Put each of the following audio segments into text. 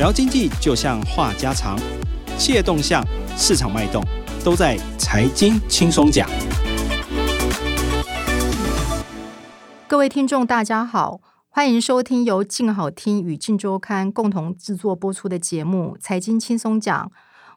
聊经济就像话家常，企业动向、市场脉动，都在财经轻松讲。各位听众，大家好，欢迎收听由静好听与静周刊共同制作播出的节目《财经轻松讲》，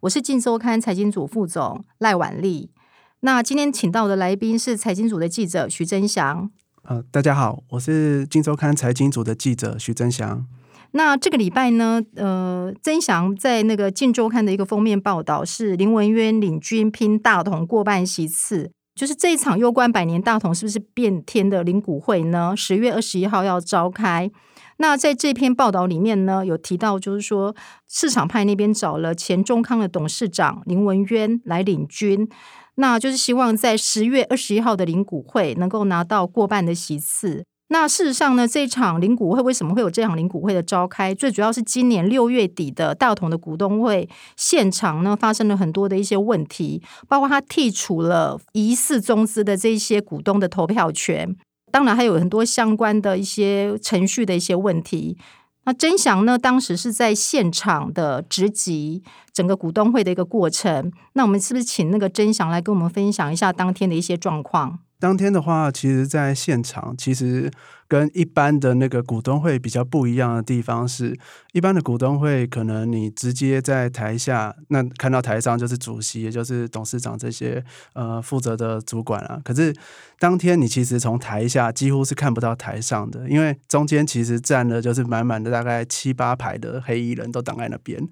我是静周刊财经组副总赖婉丽。那今天请到的来宾是财经组的记者徐真祥。呃，大家好，我是静周刊财经组的记者徐真祥。那这个礼拜呢，呃，曾祥在那个《镜周刊》的一个封面报道是林文渊领军拼大同过半席次，就是这一场攸关百年大同是不是变天的领股会呢？十月二十一号要召开。那在这篇报道里面呢，有提到就是说市场派那边找了前中康的董事长林文渊来领军，那就是希望在十月二十一号的领股会能够拿到过半的席次。那事实上呢，这场领股会为什么会有这场领股会的召开？最主要是今年六月底的大同的股东会现场呢，发生了很多的一些问题，包括他剔除了疑似中资的这些股东的投票权，当然还有很多相关的一些程序的一些问题。那曾祥呢，当时是在现场的直击整个股东会的一个过程。那我们是不是请那个曾祥来跟我们分享一下当天的一些状况？当天的话，其实，在现场，其实跟一般的那个股东会比较不一样的地方是，一般的股东会可能你直接在台下，那看到台上就是主席，也就是董事长这些呃负责的主管啊。可是当天你其实从台下几乎是看不到台上的，因为中间其实站了就是满满的大概七八排的黑衣人都挡在那边。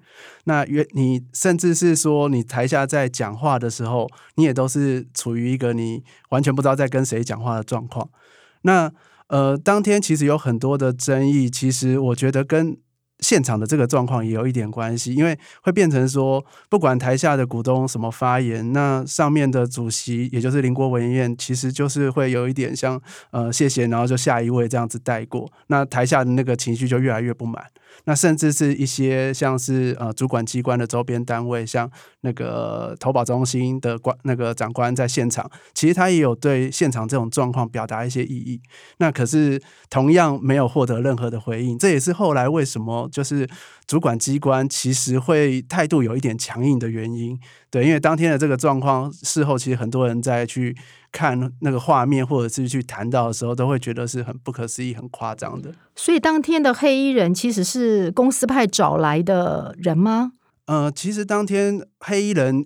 那原你甚至是说你台下在讲话的时候，你也都是处于一个你完全不知道在跟谁讲话的状况。那呃，当天其实有很多的争议，其实我觉得跟现场的这个状况也有一点关系，因为会变成说，不管台下的股东什么发言，那上面的主席也就是林国文院，其实就是会有一点像呃谢谢，然后就下一位这样子带过，那台下的那个情绪就越来越不满。那甚至是一些像是呃主管机关的周边单位，像那个投保中心的官那个长官在现场，其实他也有对现场这种状况表达一些异议。那可是同样没有获得任何的回应，这也是后来为什么就是主管机关其实会态度有一点强硬的原因。对，因为当天的这个状况，事后其实很多人在去看那个画面，或者是去谈到的时候，都会觉得是很不可思议、很夸张的。所以当天的黑衣人其实是公司派找来的人吗？呃，其实当天黑衣人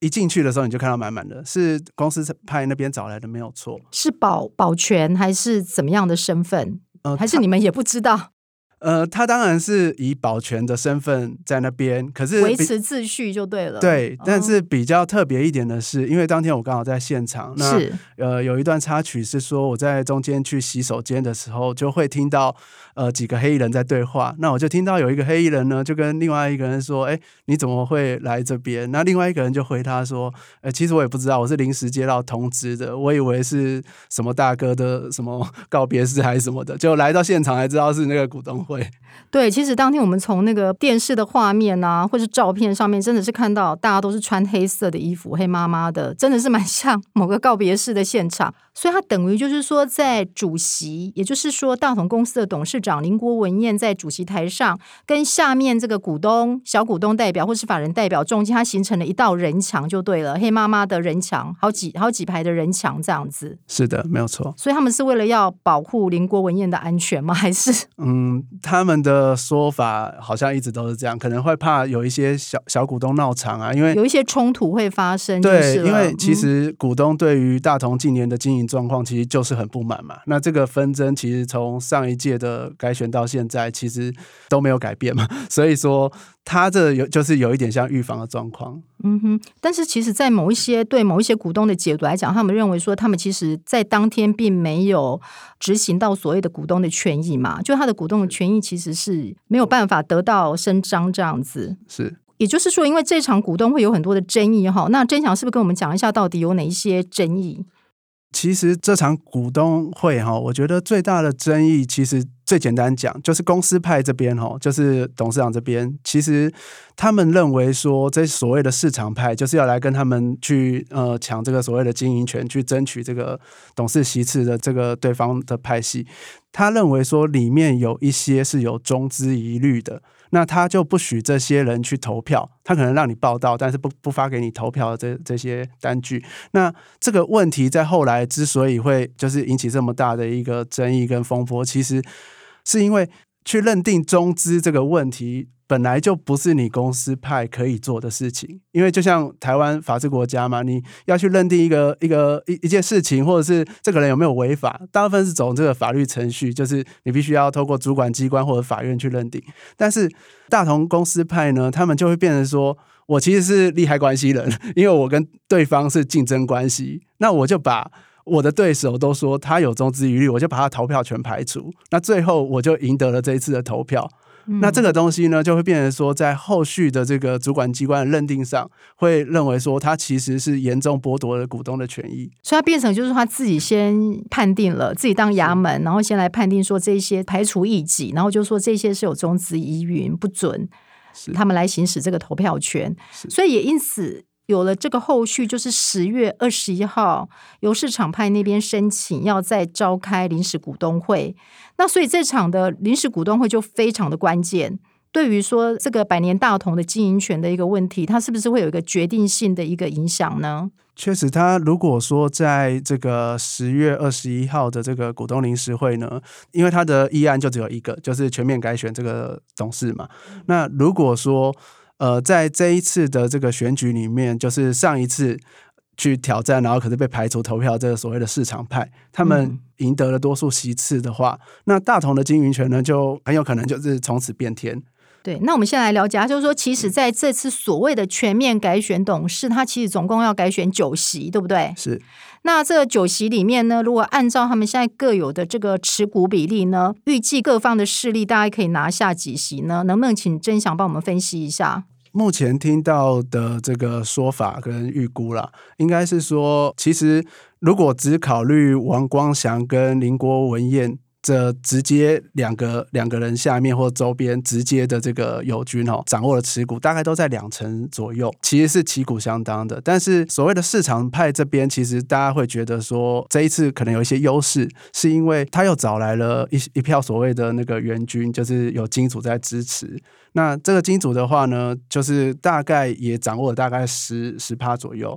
一进去的时候，你就看到满满的，是公司派那边找来的，没有错。是保保全还是怎么样的身份？呃，还是你们也不知道？呃，他当然是以保全的身份在那边，可是维持秩序就对了。对，但是比较特别一点的是，因为当天我刚好在现场，那呃有一段插曲是说我在中间去洗手间的时候，就会听到呃几个黑衣人在对话。那我就听到有一个黑衣人呢，就跟另外一个人说：“哎，你怎么会来这边？”那另外一个人就回他说：“呃，其实我也不知道，我是临时接到通知的，我以为是什么大哥的什么 告别式还是什么的，就来到现场才知道是那个股东。”会 对，其实当天我们从那个电视的画面啊，或是照片上面，真的是看到大家都是穿黑色的衣服，黑妈妈的，真的是蛮像某个告别式的现场。所以，他等于就是说，在主席，也就是说，大同公司的董事长林国文燕在主席台上，跟下面这个股东、小股东代表或是法人代表中间，他形成了一道人墙，就对了，黑妈妈的人墙，好几好几排的人墙这样子。是的，没有错。所以，他们是为了要保护林国文燕的安全吗？还是嗯？他们的说法好像一直都是这样，可能会怕有一些小小股东闹场啊，因为有一些冲突会发生。对，因为其实股东对于大同近年的经营状况其实就是很不满嘛。那这个纷争其实从上一届的改选到现在，其实都没有改变嘛。所以说，他这有就是有一点像预防的状况。嗯哼，但是其实，在某一些对某一些股东的解读来讲，他们认为说，他们其实在当天并没有执行到所谓的股东的权益嘛，就他的股东的权益其实是没有办法得到伸张这样子。是，也就是说，因为这场股东会有很多的争议哈，那真祥是不是跟我们讲一下，到底有哪一些争议？其实这场股东会哈，我觉得最大的争议其实。最简单讲，就是公司派这边哈，就是董事长这边，其实他们认为说，这所谓的市场派就是要来跟他们去呃抢这个所谓的经营权，去争取这个董事席次的这个对方的派系。他认为说，里面有一些是有中资疑虑的。那他就不许这些人去投票，他可能让你报道，但是不不发给你投票的这这些单据。那这个问题在后来之所以会就是引起这么大的一个争议跟风波，其实是因为去认定中资这个问题。本来就不是你公司派可以做的事情，因为就像台湾法治国家嘛，你要去认定一个一个一一件事情，或者是这个人有没有违法，大部分是走这个法律程序，就是你必须要透过主管机关或者法院去认定。但是大同公司派呢，他们就会变成说，我其实是利害关系人，因为我跟对方是竞争关系，那我就把我的对手都说他有中资疑虑，我就把他投票全排除，那最后我就赢得了这一次的投票。那这个东西呢，就会变成说，在后续的这个主管机关的认定上，会认为说，他其实是严重剥夺了股东的权益，所以他变成就是他自己先判定了，自己当衙门，然后先来判定说这些排除异己，然后就说这些是有中资疑云不准，他们来行使这个投票权，所以也因此。有了这个后续，就是十月二十一号由市场派那边申请要再召开临时股东会，那所以这场的临时股东会就非常的关键，对于说这个百年大同的经营权的一个问题，它是不是会有一个决定性的一个影响呢？确实，他如果说在这个十月二十一号的这个股东临时会呢，因为他的议案就只有一个，就是全面改选这个董事嘛，那如果说。呃，在这一次的这个选举里面，就是上一次去挑战，然后可是被排除投票，这个所谓的市场派，他们赢得了多数席次的话，那大同的经营权呢，就很有可能就是从此变天。对，那我们先来了解，就是说，其实在这次所谓的全面改选董事，他其实总共要改选九席，对不对？是。那这九席里面呢，如果按照他们现在各有的这个持股比例呢，预计各方的势力大概可以拿下几席呢？能不能请曾祥帮我们分析一下？目前听到的这个说法跟预估啦，应该是说，其实如果只考虑王光祥跟林国文彦。这直接两个两个人下面或周边直接的这个友军哦，掌握了持股，大概都在两成左右，其实是旗鼓相当的。但是所谓的市场派这边，其实大家会觉得说，这一次可能有一些优势，是因为他又找来了一一票所谓的那个援军，就是有金主在支持。那这个金主的话呢，就是大概也掌握了大概十十趴左右。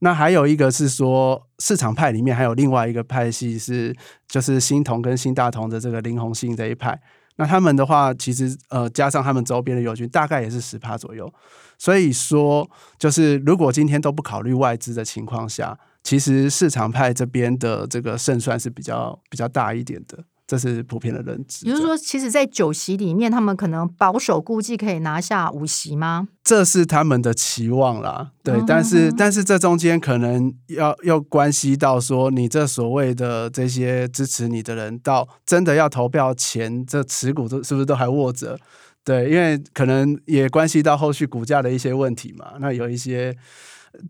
那还有一个是说，市场派里面还有另外一个派系是，就是新同跟新大同的这个林鸿信这一派。那他们的话，其实呃加上他们周边的友军，大概也是十趴左右。所以说，就是如果今天都不考虑外资的情况下，其实市场派这边的这个胜算是比较比较大一点的。这是普遍的认知。也就是说，其实，在九席里面，他们可能保守估计可以拿下五席吗？这是他们的期望啦。对，但是，但是这中间可能要要关系到说，你这所谓的这些支持你的人，到真的要投票前，这持股都是不是都还握着？对，因为可能也关系到后续股价的一些问题嘛。那有一些。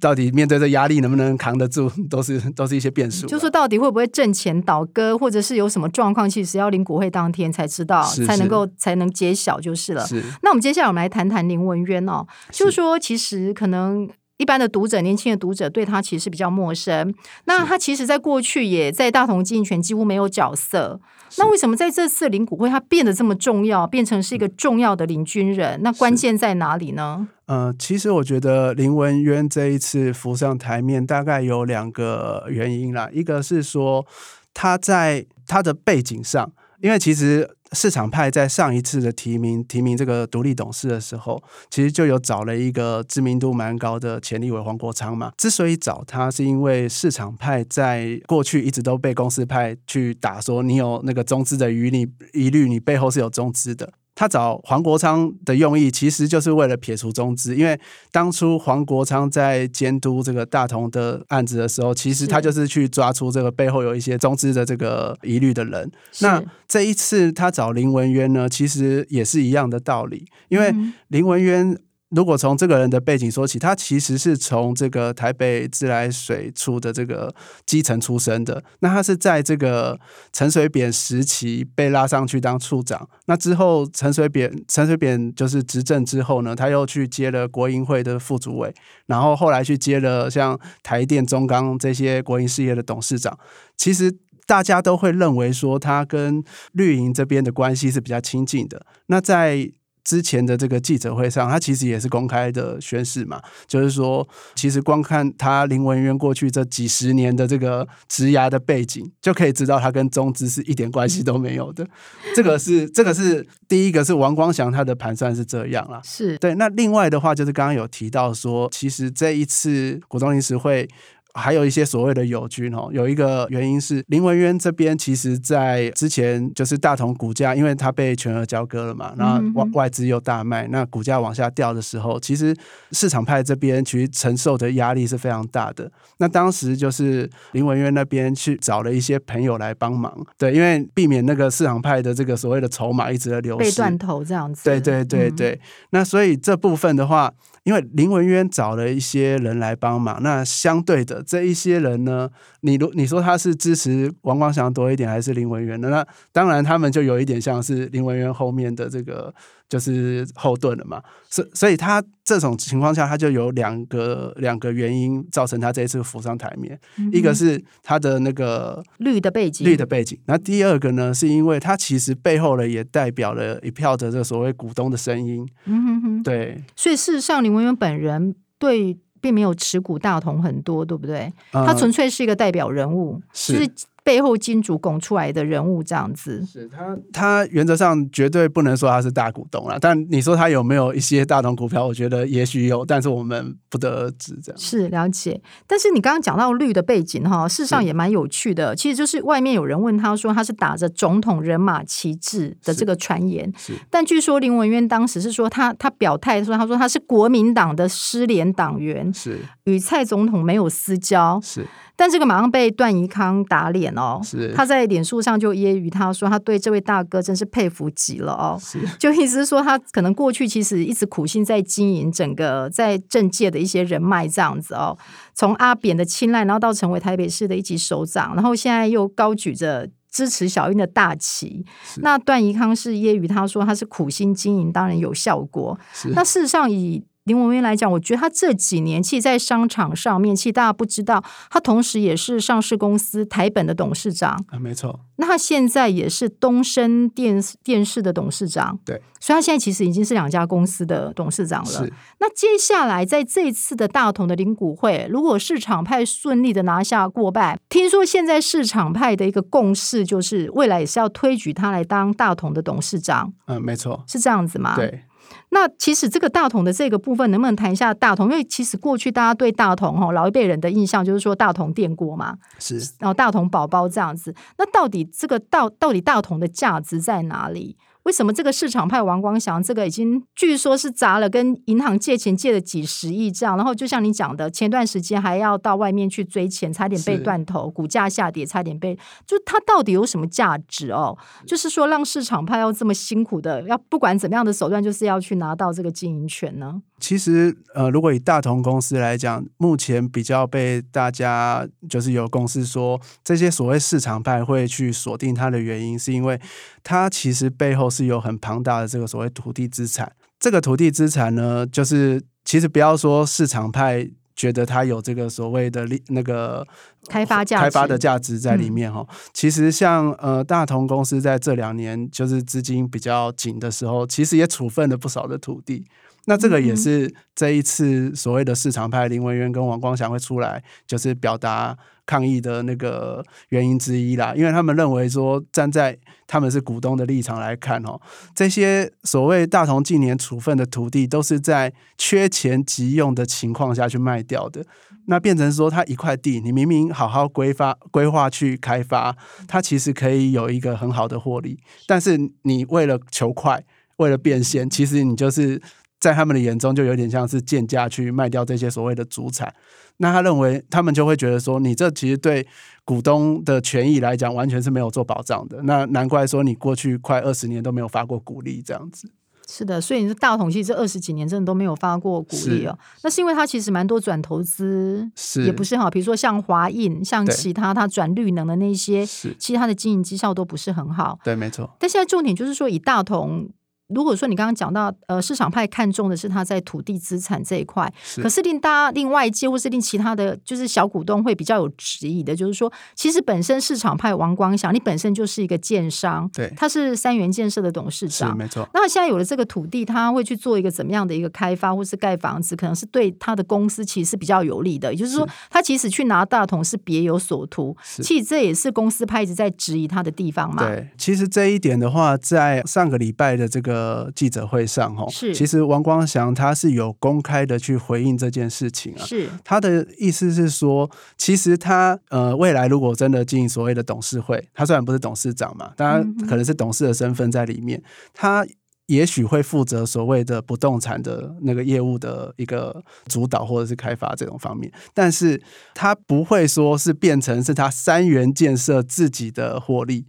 到底面对这压力能不能扛得住，都是都是一些变数。就说到底会不会挣钱倒戈，或者是有什么状况，其实要临国会当天才知道，才能够才能揭晓就是了。那我们接下来我们来谈谈林文渊哦，就是说其实可能。一般的读者，年轻的读者对他其实比较陌生。那他其实，在过去也在大同经营权几乎没有角色。那为什么在这次领股会，他变得这么重要，变成是一个重要的领军人？那关键在哪里呢？呃，其实我觉得林文渊这一次浮上台面，大概有两个原因啦。一个是说他在他的背景上，因为其实。市场派在上一次的提名提名这个独立董事的时候，其实就有找了一个知名度蛮高的前立委黄国昌嘛。之所以找他，是因为市场派在过去一直都被公司派去打，说你有那个中资的疑虑，疑虑你背后是有中资的。他找黄国昌的用意，其实就是为了撇除中资，因为当初黄国昌在监督这个大同的案子的时候，其实他就是去抓出这个背后有一些中资的这个疑虑的人。那这一次他找林文渊呢，其实也是一样的道理，因为林文渊如果从这个人的背景说起，他其实是从这个台北自来水处的这个基层出身的。那他是在这个陈水扁时期被拉上去当处长。那之后，陈水扁陈水扁就是执政之后呢，他又去接了国营会的副主委，然后后来去接了像台电、中钢这些国营事业的董事长。其实大家都会认为说，他跟绿营这边的关系是比较亲近的。那在之前的这个记者会上，他其实也是公开的宣誓嘛，就是说，其实光看他林文渊过去这几十年的这个职涯的背景，就可以知道他跟中资是一点关系都没有的。这个是这个是第一个是王光祥他的盘算是这样啦，是对。那另外的话，就是刚刚有提到说，其实这一次股东临时会。还有一些所谓的友军哦，有一个原因是林文渊这边，其实在之前就是大同股价，因为它被全额交割了嘛，然后外外资又大卖，那股价往下掉的时候，其实市场派这边其实承受的压力是非常大的。那当时就是林文渊那边去找了一些朋友来帮忙，对，因为避免那个市场派的这个所谓的筹码一直的流失，被断头这样子。对对对对，那所以这部分的话。因为林文渊找了一些人来帮忙，那相对的这一些人呢，你如你说他是支持王光祥多一点，还是林文渊的？那当然他们就有一点像是林文渊后面的这个。就是后盾了嘛，所所以他这种情况下，他就有两个两个原因造成他这一次浮上台面。一个是他的那个绿的背景，绿的背景。那第二个呢，是因为他其实背后呢也代表了一票的这个所谓股东的声音。嗯哼哼，对。所以事实上，林文渊本人对并没有持股大同很多，对不对？他纯粹是一个代表人物，就是。背后金主拱出来的人物这样子，是他，他原则上绝对不能说他是大股东了。但你说他有没有一些大同股票？我觉得也许有，但是我们不得而知。这样是了解。但是你刚刚讲到绿的背景哈，事实上也蛮有趣的。其实就是外面有人问他说他是打着总统人马旗帜的这个传言，但据说林文渊当时是说他他表态说他说他是国民党的失联党员，是与蔡总统没有私交，是。但这个马上被段宜康打脸哦，是。他在脸书上就揶揄他说他对这位大哥真是佩服极了哦，是。就意思是说他可能过去其实一直苦心在经营整个在政界的一些人脉这样子哦，从阿扁的青睐，然后到成为台北市的一级首长，然后现在又高举着支持小英的大旗，那段宜康是揶揄他说他是苦心经营，当然有效果，那事实上以。林文渊来讲，我觉得他这几年其实，在商场上面，其实大家不知道，他同时也是上市公司台本的董事长啊，没错。那他现在也是东升电电视的董事长，对，所以他现在其实已经是两家公司的董事长了。那接下来在这次的大同的领股会，如果市场派顺利的拿下过半，听说现在市场派的一个共识就是，未来也是要推举他来当大同的董事长。嗯，没错，是这样子吗？对。那其实这个大同的这个部分，能不能谈一下大同？因为其实过去大家对大同哈老一辈人的印象就是说大同电锅嘛，是，然后大同宝宝这样子。那到底这个到到底大同的价值在哪里？为什么这个市场派王光祥这个已经据说是砸了跟银行借钱借了几十亿这样，然后就像你讲的，前段时间还要到外面去追钱，差点被断头，股价下跌，差点被，就它到底有什么价值哦？就是说让市场派要这么辛苦的，要不管怎么样的手段，就是要去拿到这个经营权呢？其实，呃，如果以大同公司来讲，目前比较被大家就是有公司说，这些所谓市场派会去锁定它的原因，是因为它其实背后是有很庞大的这个所谓土地资产。这个土地资产呢，就是其实不要说市场派觉得它有这个所谓的利那个开发价开发的价值在里面哈。其实像呃大同公司在这两年就是资金比较紧的时候，其实也处分了不少的土地。那这个也是这一次所谓的市场派林文渊跟王光祥会出来，就是表达抗议的那个原因之一啦。因为他们认为说，站在他们是股东的立场来看，哦，这些所谓大同近年处分的土地，都是在缺钱急用的情况下去卖掉的。那变成说，他一块地，你明明好好规发规划去开发，它其实可以有一个很好的获利，但是你为了求快，为了变现，其实你就是。在他们的眼中，就有点像是贱价去卖掉这些所谓的主产。那他认为，他们就会觉得说，你这其实对股东的权益来讲，完全是没有做保障的。那难怪说你过去快二十年都没有发过股利这样子。是的，所以你说大同其实这二十几年真的都没有发过股利哦，那是因为它其实蛮多转投资，是也不是好，比如说像华印，像其他它转绿能的那些，其实它的经营绩效都不是很好。对，没错，但现在重点就是说，以大同，如果说你刚刚讲到，呃，市场派看重的是他在土地资产这一块，是可是令大家、另外界或是令其他的就是小股东会比较有质疑的，就是说，其实本身市场派王光祥，你本身就是一个建商，对他是三元建设的董事长。没错，那现在有了这个土地，他会去做一个怎么样的一个开发，或是盖房子，可能是对他的公司其实是比较有利的。也就是说，他其实去拿大同是别有所图，是其实这也是公司派一直在质疑他的地方嘛。对，其实这一点的话，在上个礼拜的这个记者会上，哈，是其实王光祥他是有公开的去回应这件事情啊。是他的意思是说，其实他呃未来如果真的进所谓的董事会，他虽然不是董事长嘛，当然可能是董事的身份在里面，他也许会负责所谓的不动产的那个业务的一个主导或者是开发这种方面，但是他不会说是变成是他三元建设自己的获利。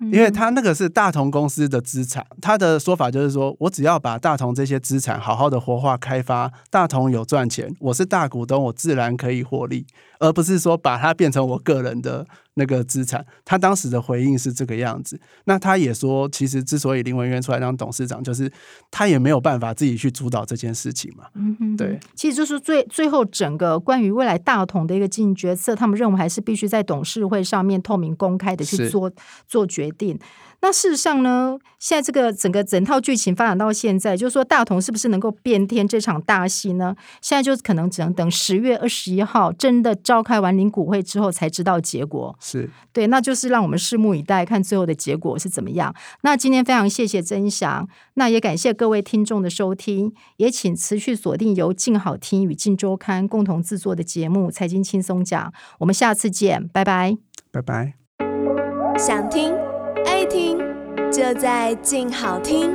因为他那个是大同公司的资产，他的说法就是说，我只要把大同这些资产好好的活化开发，大同有赚钱，我是大股东，我自然可以获利，而不是说把它变成我个人的那个资产。他当时的回应是这个样子。那他也说，其实之所以林文渊出来当董事长，就是他也没有办法自己去主导这件事情嘛。嗯哼对，其实就是最最后整个关于未来大同的一个经营决策，他们认为还是必须在董事会上面透明公开的去做做决定。那事实上呢，现在这个整个整套剧情发展到现在，就是说大同是不是能够变天这场大戏呢？现在就可能只能等十月二十一号真的召开完领股会之后才知道结果。是，对，那就是让我们拭目以待，看最后的结果是怎么样。那今天非常谢谢曾祥，那也感谢各位听众的收听，也请持续锁定由静好听与静周刊共同制作的节目《财经轻松讲》，我们下次见，拜拜。拜拜。想听爱听，就在静好听。